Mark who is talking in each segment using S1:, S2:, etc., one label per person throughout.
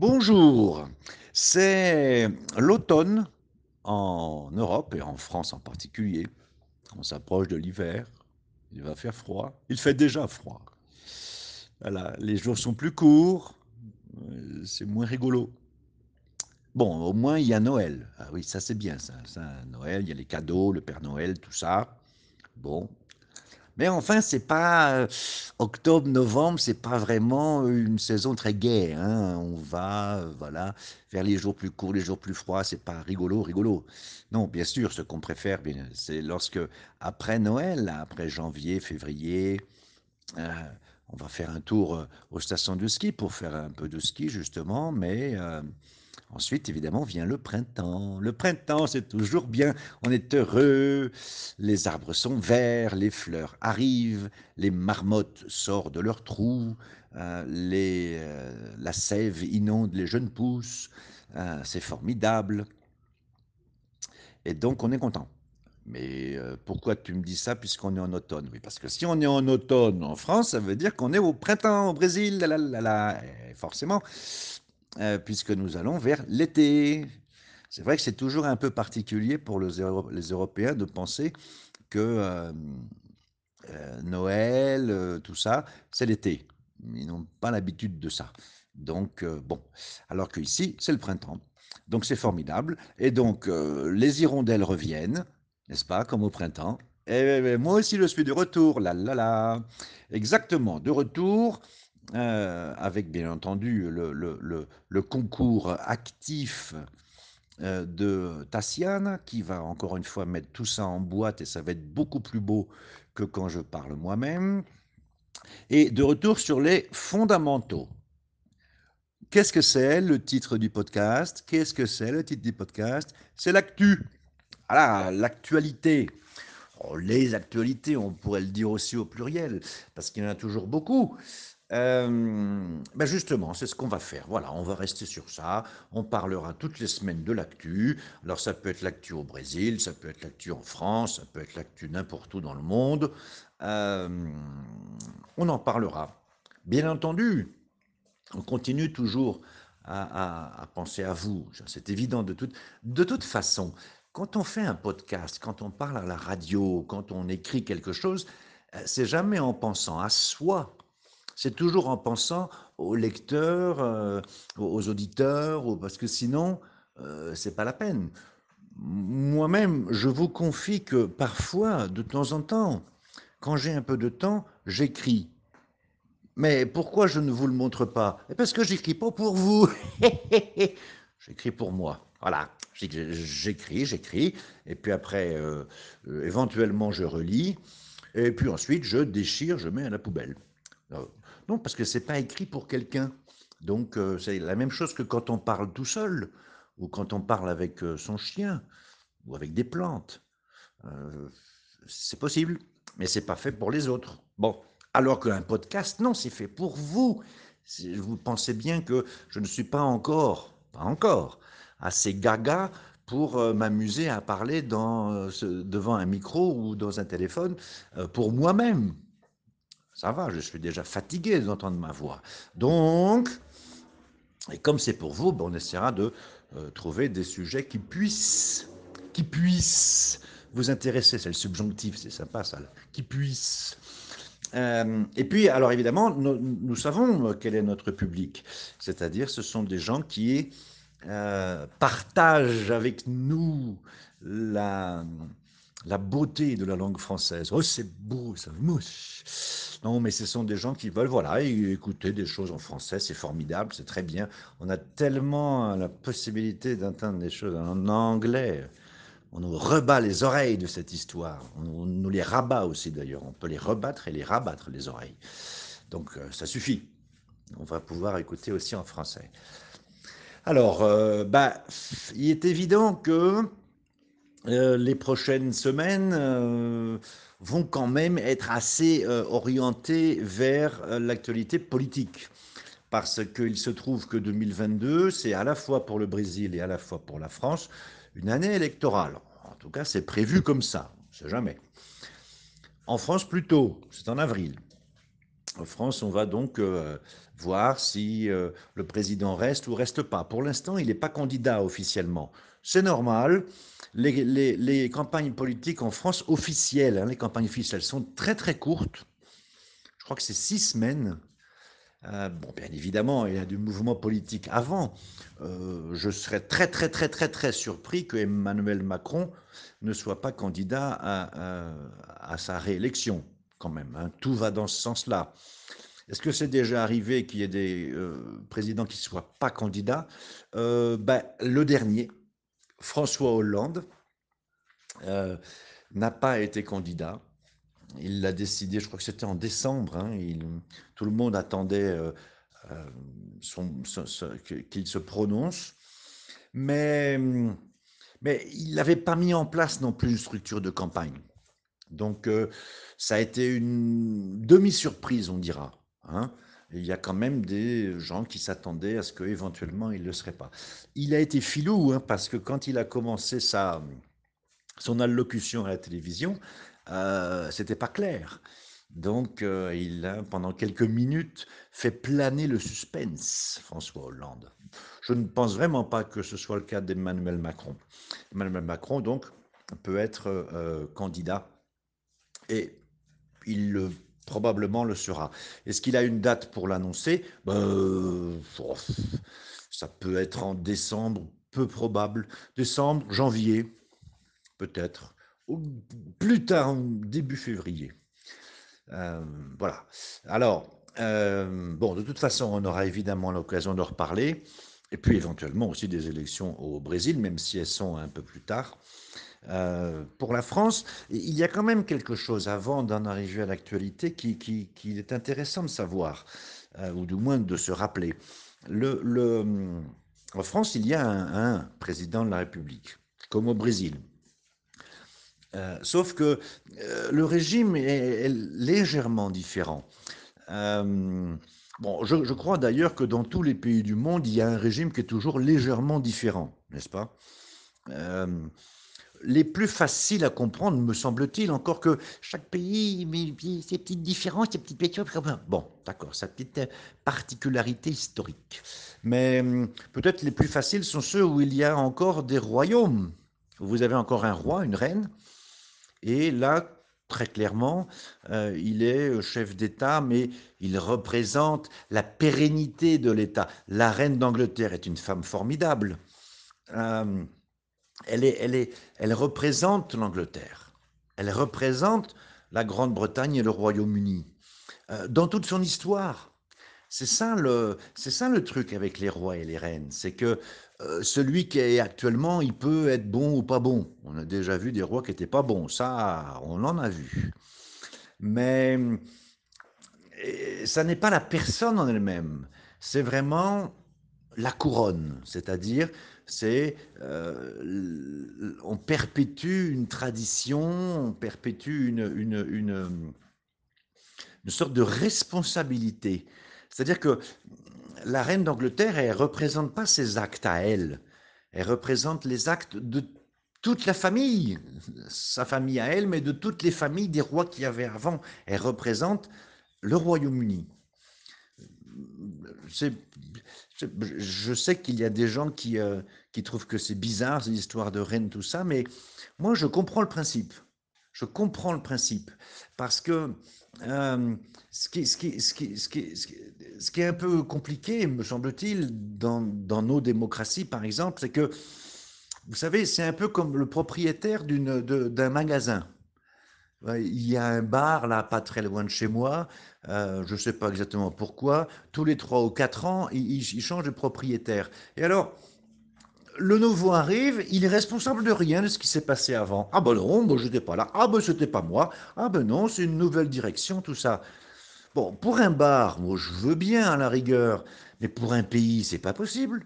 S1: Bonjour, c'est l'automne en Europe et en France en particulier. On s'approche de l'hiver, il va faire froid, il fait déjà froid. Voilà, les jours sont plus courts, euh, c'est moins rigolo. Bon, au moins il y a Noël. Ah oui, ça c'est bien ça, ça, Noël, il y a les cadeaux, le Père Noël, tout ça. Bon, mais enfin, c'est pas euh, octobre, novembre, c'est pas vraiment une saison très gaie. Hein. On va, euh, voilà, vers les jours plus courts, les jours plus froids. C'est pas rigolo, rigolo. Non, bien sûr, ce qu'on préfère, c'est lorsque après Noël, après janvier, février, euh, on va faire un tour aux stations de ski pour faire un peu de ski justement, mais Ensuite, évidemment, vient le printemps. Le printemps, c'est toujours bien. On est heureux. Les arbres sont verts, les fleurs arrivent, les marmottes sortent de leurs trous, euh, euh, la sève inonde les jeunes pousses. Euh, c'est formidable. Et donc, on est content. Mais pourquoi tu me dis ça puisqu'on est en automne? Oui, parce que si on est en automne en France, ça veut dire qu'on est au printemps au Brésil. Forcément, euh, puisque nous allons vers l'été. C'est vrai que c'est toujours un peu particulier pour les Européens de penser que euh, euh, Noël, tout ça, c'est l'été. Ils n'ont pas l'habitude de ça. Donc, bon. Alors qu'ici, c'est le printemps. Donc, c'est formidable. Et donc, les hirondelles reviennent, n'est-ce pas, comme au printemps. Et moi aussi, je suis de retour. La la. Exactement, de retour. Euh, avec bien entendu le, concours actif euh, de Tassiane, qui va encore une fois mettre tout ça en boîte et ça va être beaucoup plus beau que quand je parle moi-même. Et de retour sur les fondamentaux. Qu'est-ce que c'est le titre du podcast? Qu'est-ce que c'est le titre du podcast? C'est l'actu. Voilà, l'actualité. Oh, les actualités, on pourrait le dire aussi au pluriel, parce qu'il y en a toujours beaucoup. Euh, ben justement, c'est ce qu'on va faire. Voilà, on va rester sur ça. On parlera toutes les semaines de l'actu. Alors ça peut être l'actu au Brésil, ça peut être l'actu en France, ça peut être l'actu n'importe où dans le monde. Euh, on en parlera. Bien entendu, on continue toujours à, penser à vous. C'est évident de toute, de toute façon. Quand on fait un podcast, quand on parle à la radio, quand on écrit quelque chose, euh, c'est jamais en pensant à soi c'est toujours en pensant aux lecteurs, euh, aux auditeurs, parce que sinon, euh, c'est pas la peine. Moi-même, je vous confie que parfois, de temps en temps, quand j'ai un peu de temps, j'écris. Mais pourquoi je ne vous le montre pas? Parce que j'écris pas pour vous. j'écris pour moi. Voilà. J'écris, j'écris, et puis après, euh, éventuellement, je relis, et puis ensuite, je déchire, je mets à la poubelle. Non, parce que c'est pas écrit pour quelqu'un. Donc euh, c'est la même chose que quand on parle tout seul, ou quand on parle avec euh, son chien, ou avec des plantes. Euh, c'est possible, mais c'est pas fait pour les autres. Bon, alors qu'un podcast, non, c'est fait pour vous. Vous pensez bien que je ne suis pas encore, pas encore, assez gaga pour m'amuser à parler devant un micro ou dans un téléphone pour moi-même. Ça va, je suis déjà fatigué d'entendre ma voix. Donc, et comme c'est pour vous, ben, on essaiera de euh, trouver des sujets qui puissent, qui puissent vous intéresser. C'est le subjonctif, c'est sympa ça, qui puissent. Euh, et puis, alors évidemment, nous, savons quel est notre public. C'est-à-dire, ce sont des gens qui euh, partagent avec nous la, la beauté de la langue française. Oh, c'est beau, ça mouche. Non, mais ce sont des gens qui veulent, voilà, écouter des choses en français, c'est formidable, c'est très bien. On a tellement la possibilité d'entendre des choses en anglais. On nous rebat les oreilles de cette histoire. On, nous les rabat aussi d'ailleurs. On peut les rebattre et les rabattre les oreilles. Donc euh, ça suffit. On va pouvoir écouter aussi en français. Alors, euh, bah, il est évident que euh, les prochaines semaines vont quand même être assez euh, orientées vers l'actualité politique. Parce qu'il se trouve que 2022, c'est à la fois pour le Brésil et à la fois pour la France une année électorale. En tout cas, c'est prévu comme ça, on ne sait jamais. En France, plutôt, c'est en avril. En France, on va donc euh, voir si euh, le président reste ou reste pas. Pour l'instant, il n'est pas candidat officiellement. C'est normal. Les, campagnes politiques en France officielles, hein, les campagnes officielles sont très très courtes. Je crois que c'est six semaines. Euh, bon, bien évidemment, il y a du mouvement politique avant. Je serais très très très très très surpris que Emmanuel Macron ne soit pas candidat à sa réélection, quand même. hein. Tout va dans ce sens-là. Est-ce que c'est déjà arrivé qu'il y ait des euh, présidents qui ne soient pas candidats? Euh, ben, Le dernier, François Hollande, euh, n'a pas été candidat. Il l'a décidé, je crois que c'était en décembre. hein, tout le monde attendait qu'il se prononce. Mais il n'avait pas mis en place non plus une structure de campagne. Donc, euh, ça a été une demi-surprise, on dira. hein. Il y a quand même des gens qui s'attendaient à ce qu'éventuellement il ne le serait pas. Il a été filou, hein, parce que quand il a commencé sa, son allocution à la télévision, euh, c'était pas clair. Donc, euh, il a, pendant quelques minutes, fait planer le suspense, François Hollande. Je ne pense vraiment pas que ce soit le cas d'Emmanuel Macron. Emmanuel Macron, donc, peut être euh, candidat et il le, probablement le sera. Est-ce qu'il a une date pour l'annoncer? Ben, oh, Ça peut être en décembre, peu probable. Décembre, janvier, peut-être. Plus tard, début février. Euh, voilà. Alors, euh, bon, de toute façon, on aura évidemment l'occasion de reparler. Et puis éventuellement aussi des élections au Brésil, même si elles sont un peu plus tard. Euh, pour la France, il y a quand même quelque chose avant d'en arriver à l'actualité qui, est intéressant de savoir, euh, ou du moins de se rappeler. Le, le, en France, il y a un, président de la République, comme au Brésil. Euh, sauf que le régime est, légèrement différent. Bon, je, crois d'ailleurs que dans tous les pays du monde, il y a un régime qui est toujours légèrement différent, n'est-ce pas? Les plus faciles à comprendre, me semble-t-il, encore que chaque pays, ses petites différences, ses petites questions. Bon, d'accord, sa petite particularité historique. Mais peut-être les plus faciles sont ceux où il y a encore des royaumes. Vous avez encore un roi, une reine. Et là, très clairement, euh, il est chef d'État, mais il représente la pérennité de l'État. La reine d'Angleterre est une femme formidable. Euh, elle, représente l'Angleterre. Elle représente la Grande-Bretagne et le Royaume-Uni. Euh, dans toute son histoire. C'est ça, le, c'est le truc avec les rois et les reines. C'est que euh, celui qui est actuellement, il peut être bon ou pas bon. On a déjà vu des rois qui n'étaient pas bons. Ça, on en a vu. Mais ça n'est pas la personne en elle-même. C'est vraiment la couronne. C'est-à-dire c'est euh, on perpétue une tradition, on perpétue une, une, une, une sorte de responsabilité. C'est-à-dire que la reine d'Angleterre, elle ne représente pas ses actes à elle, elle représente les actes de toute la famille, sa famille à elle, mais de toutes les familles des rois qui y avait avant. Elle représente le Royaume-Uni. Je sais qu'il y a des gens qui, euh, qui trouvent que c'est bizarre, cette histoire de reine, tout ça, mais moi, je comprends le principe. Je comprends le principe. Parce que euh, ce, qui, ce, qui, est un peu compliqué, me semble-t-il, dans, dans, nos démocraties, par exemple, c'est que, vous savez, c'est un peu comme le propriétaire d'un magasin. Il y a un bar là, pas très loin de chez moi. Euh, je ne sais pas exactement pourquoi. Tous les trois ou quatre ans, il, change de propriétaire. Et alors, le nouveau arrive, il est responsable de rien de ce qui s'est passé avant. Ah ben non, moi j'étais pas là. Ah ben c'était pas moi. Ah ben non, c'est une nouvelle direction, tout ça. Bon, pour un bar, moi je veux bien à la rigueur, mais pour un pays, c'est pas possible.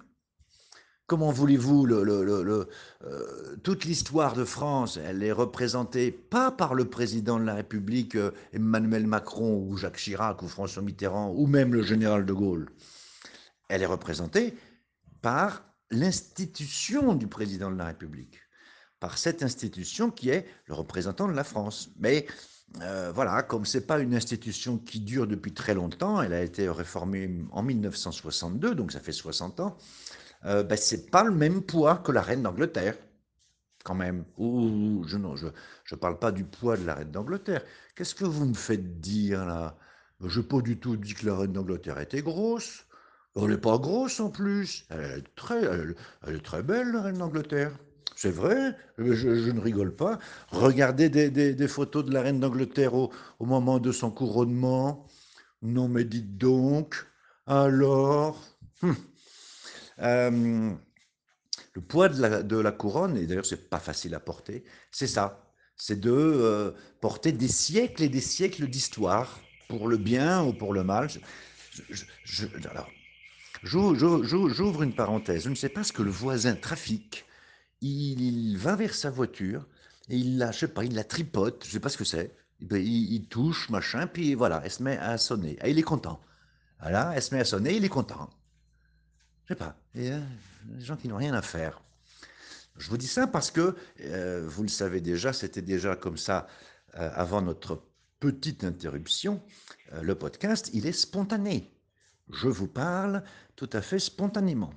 S1: Comment voulez-vous le, le, le, euh, toute l'histoire de France, elle est représentée pas par le président de la République euh, Emmanuel Macron ou Jacques Chirac ou François Mitterrand ou même le général de Gaulle. Elle est représentée par l'institution du président de la République, par cette institution qui est le représentant de la France. Mais euh, voilà, comme c'est pas une institution qui dure depuis très longtemps, elle a été réformée en 1962, donc ça fait 60 ans, euh, ben, c'est pas le même poids que la reine d'Angleterre, quand même. Ou je ne je, parle pas du poids de la reine d'Angleterre. Qu'est-ce que vous me faites dire là? Je n'ai pas du tout dit que la reine d'Angleterre était grosse. Elle n'est pas grosse en plus. Elle est très, belle, la reine d'Angleterre. C'est vrai, je, ne rigole pas. Regardez des, photos de la reine d'Angleterre au, moment de son couronnement. Non, mais dites donc, alors. Hum. Euh, le poids de la, couronne, et d'ailleurs, c'est pas facile à porter, c'est ça. C'est de euh, porter des siècles et des siècles d'histoire, pour le bien ou pour le mal. j'ouvre une parenthèse. Je ne sais pas ce que le voisin trafique il, va vers sa voiture et il la, je sais pas, il la tripote, je sais pas ce que c'est. Ben, il, touche, machin, puis voilà, elle se met à sonner. Et ah, il est content. Voilà, elle se met à sonner, il est content. Je sais pas. Y a des gens qui n'ont rien à faire. Je vous dis ça parce que, euh, vous le savez déjà, c'était déjà comme ça euh, avant notre petite interruption. Euh, le podcast, il est spontané. Je vous parle tout à fait spontanément.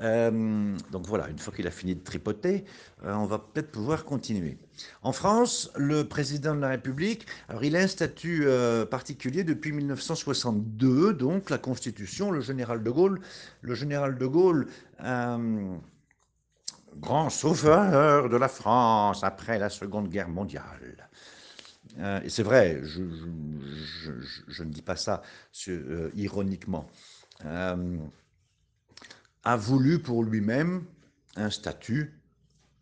S1: Euh, donc voilà, une fois qu'il a fini de tripoter, euh, on va peut-être pouvoir continuer. En France, le président de la République, alors il a un statut euh, particulier depuis 1962, donc la Constitution, le général de Gaulle, le général de Gaulle, grand sauveur de la France après la Seconde Guerre mondiale. et c'est vrai, je, je, ne dis pas ça ironiquement a voulu pour lui-même un statut,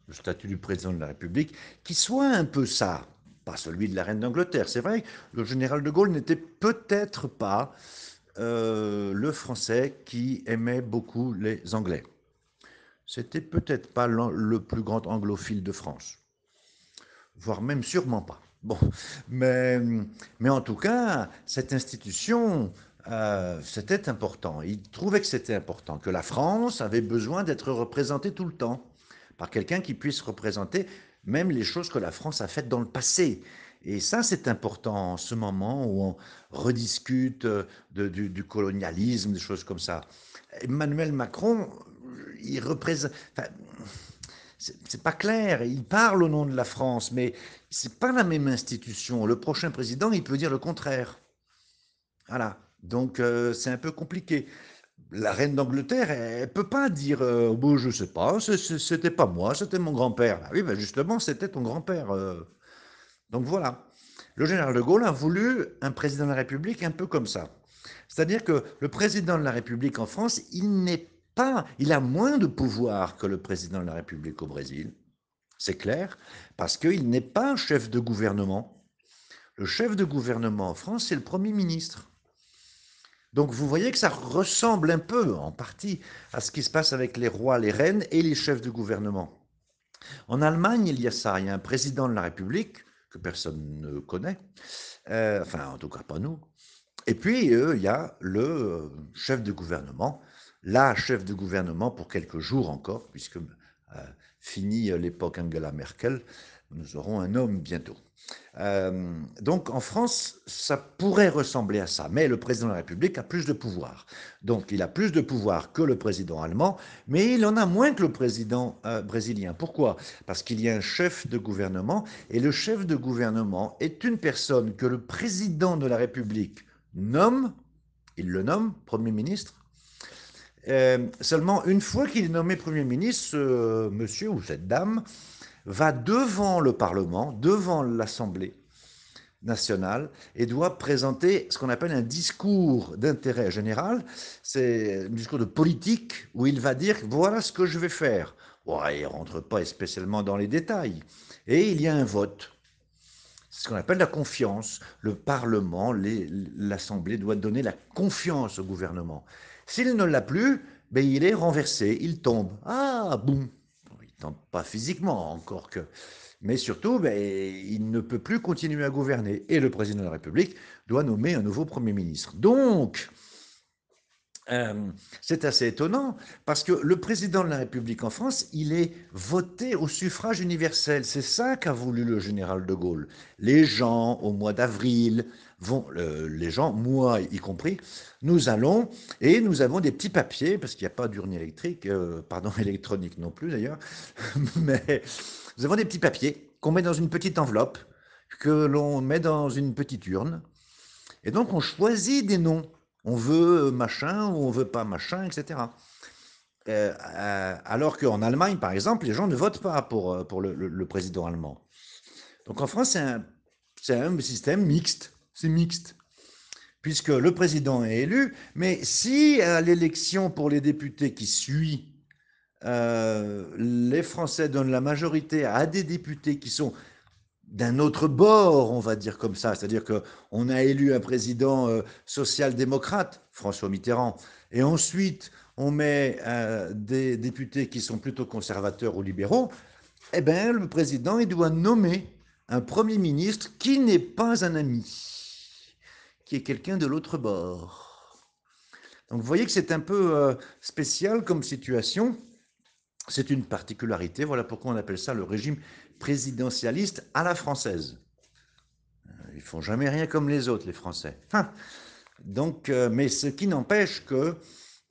S1: le statut du président de la République, qui soit un peu ça, pas celui de la reine d'Angleterre. C'est vrai, le général de Gaulle n'était peut-être pas euh, le Français qui aimait beaucoup les Anglais. C'était peut-être pas le plus grand anglophile de France, voire même sûrement pas. Bon, mais, mais en tout cas, cette institution euh, c'était important. Il trouvait que c'était important, que la France avait besoin d'être représentée tout le temps par quelqu'un qui puisse représenter même les choses que la France a faites dans le passé. Et ça, c'est important en ce moment où on rediscute euh, du, colonialisme, des choses comme ça. Emmanuel Macron, il représente. c'est pas clair. Il parle au nom de la France, mais c'est pas la même institution. Le prochain président, il peut dire le contraire. Voilà. Donc euh, c'est un peu compliqué. La reine d'Angleterre, elle ne peut pas dire euh, bon, je sais pas, c'était pas moi, c'était mon grand-père. Ah oui, ben justement, c'était ton grand-père. Euh. Donc voilà. Le général de Gaulle a voulu un président de la République un peu comme ça. C'est-à-dire que le président de la République en France, il n'est pas, il a moins de pouvoir que le président de la République au Brésil. C'est clair, parce qu'il n'est pas chef de gouvernement. Le chef de gouvernement en France, c'est le Premier ministre. Donc vous voyez que ça ressemble un peu, en partie, à ce qui se passe avec les rois, les reines et les chefs de gouvernement. En Allemagne, il y a ça, il y a un président de la République, que personne ne connaît, euh, enfin en tout cas pas nous, et puis euh, il y a le euh, chef de gouvernement, la chef de gouvernement pour quelques jours encore, puisque fini l'époque Angela Merkel, nous aurons un homme bientôt. Euh, donc en France, ça pourrait ressembler à ça, mais le président de la République a plus de pouvoir. Donc il a plus de pouvoir que le président allemand, mais il en a moins que le président euh, brésilien. Pourquoi? Parce qu'il y a un chef de gouvernement, et le chef de gouvernement est une personne que le président de la République nomme, il le nomme Premier ministre, euh, seulement une fois qu'il est nommé Premier ministre, monsieur ou cette dame va devant le Parlement, devant l'Assemblée nationale, et doit présenter ce qu'on appelle un discours d'intérêt général. C'est un discours de politique où il va dire voilà ce que je vais faire. il ne rentre pas spécialement dans les détails. Et il y a un vote. C'est ce qu'on appelle la confiance. Le Parlement, l'Assemblée doit donner la confiance au gouvernement. S'il ne l'a plus, ben, il est renversé, il tombe. Ah, boum, pas physiquement encore que, mais surtout, ben, il ne peut plus continuer à gouverner. Et le président de la République doit nommer un nouveau Premier ministre. Donc, Euh, c'est assez étonnant parce que le président de la République en France, il est voté au suffrage universel. C'est ça qu'a voulu le général de Gaulle. Les gens, au mois d'avril, vont, les gens, moi y compris, nous allons et nous avons des petits papiers parce qu'il n'y a pas d'urne électrique, euh, pardon, électronique non plus d'ailleurs, mais nous avons des petits papiers qu'on met dans une petite enveloppe, que l'on met dans une petite urne, et donc on choisit des noms on veut machin ou on veut pas machin, etc. Euh, euh, alors qu'en Allemagne, par exemple, les gens ne votent pas pour, euh, pour le, président allemand. Donc en France, c'est un, système mixte. C'est mixte. Puisque le président est élu, mais si à l'élection pour les députés qui suit, les Français donnent la majorité à des députés qui sont d'un autre bord, on va dire comme ça. C'est-à-dire qu'on a élu un président euh, social-démocrate, François Mitterrand, et ensuite on met euh, des députés qui sont plutôt conservateurs ou libéraux. Eh bien, le président, il doit nommer un Premier ministre qui n'est pas un ami, qui est quelqu'un de l'autre bord. Donc vous voyez que c'est un peu euh, spécial comme situation. C'est une particularité, voilà pourquoi on appelle ça le régime présidentialiste à la française. Euh, ils font jamais rien comme les autres, les Français. donc, euh, mais ce qui n'empêche que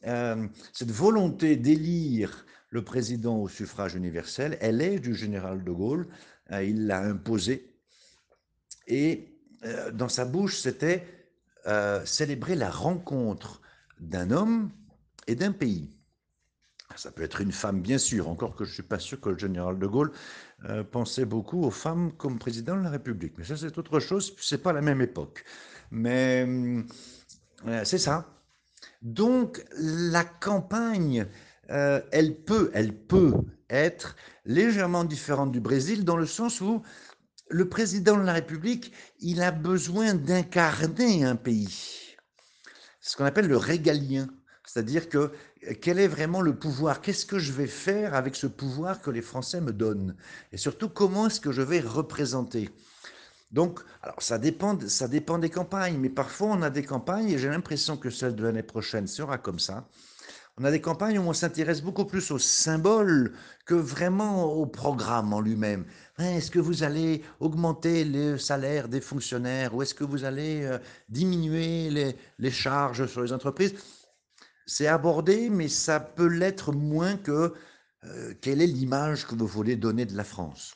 S1: euh, cette volonté d'élire le président au suffrage universel, elle est du général de Gaulle. il l'a imposée. Et dans sa bouche, c'était célébrer la rencontre d'un homme et d'un pays. Ça peut être une femme, bien sûr, encore que je ne suis pas sûr que le général de Gaulle euh, pensait beaucoup aux femmes comme président de la République. Mais ça, c'est autre chose, ce n'est pas la même époque. Mais euh, c'est ça. Donc, la campagne, euh, elle, peut, elle peut être légèrement différente du Brésil dans le sens où le président de la République, il a besoin d'incarner un pays. C'est ce qu'on appelle le régalien. C'est-à-dire que quel est vraiment le pouvoir? Qu'est-ce que je vais faire avec ce pouvoir que les Français me donnent? Et surtout, comment est-ce que je vais représenter? Donc, alors ça dépend, ça dépend des campagnes, mais parfois on a des campagnes, et j'ai l'impression que celle de l'année prochaine sera comme ça. On a des campagnes où on s'intéresse beaucoup plus aux symboles que vraiment au programme en lui-même. Est-ce que vous allez augmenter le salaire des fonctionnaires ou est-ce que vous allez euh, diminuer les charges sur les entreprises? C'est abordé, mais ça peut l'être moins que euh, quelle est l'image que vous voulez donner de la France.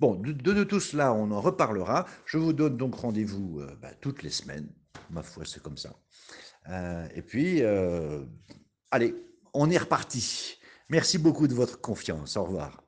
S1: Bon, de, tout cela, on en reparlera. Je vous donne donc rendez-vous euh, bah, toutes les semaines. Ma foi, c'est comme ça. Euh, et puis, allez, on est reparti. Merci beaucoup de votre confiance. Au revoir.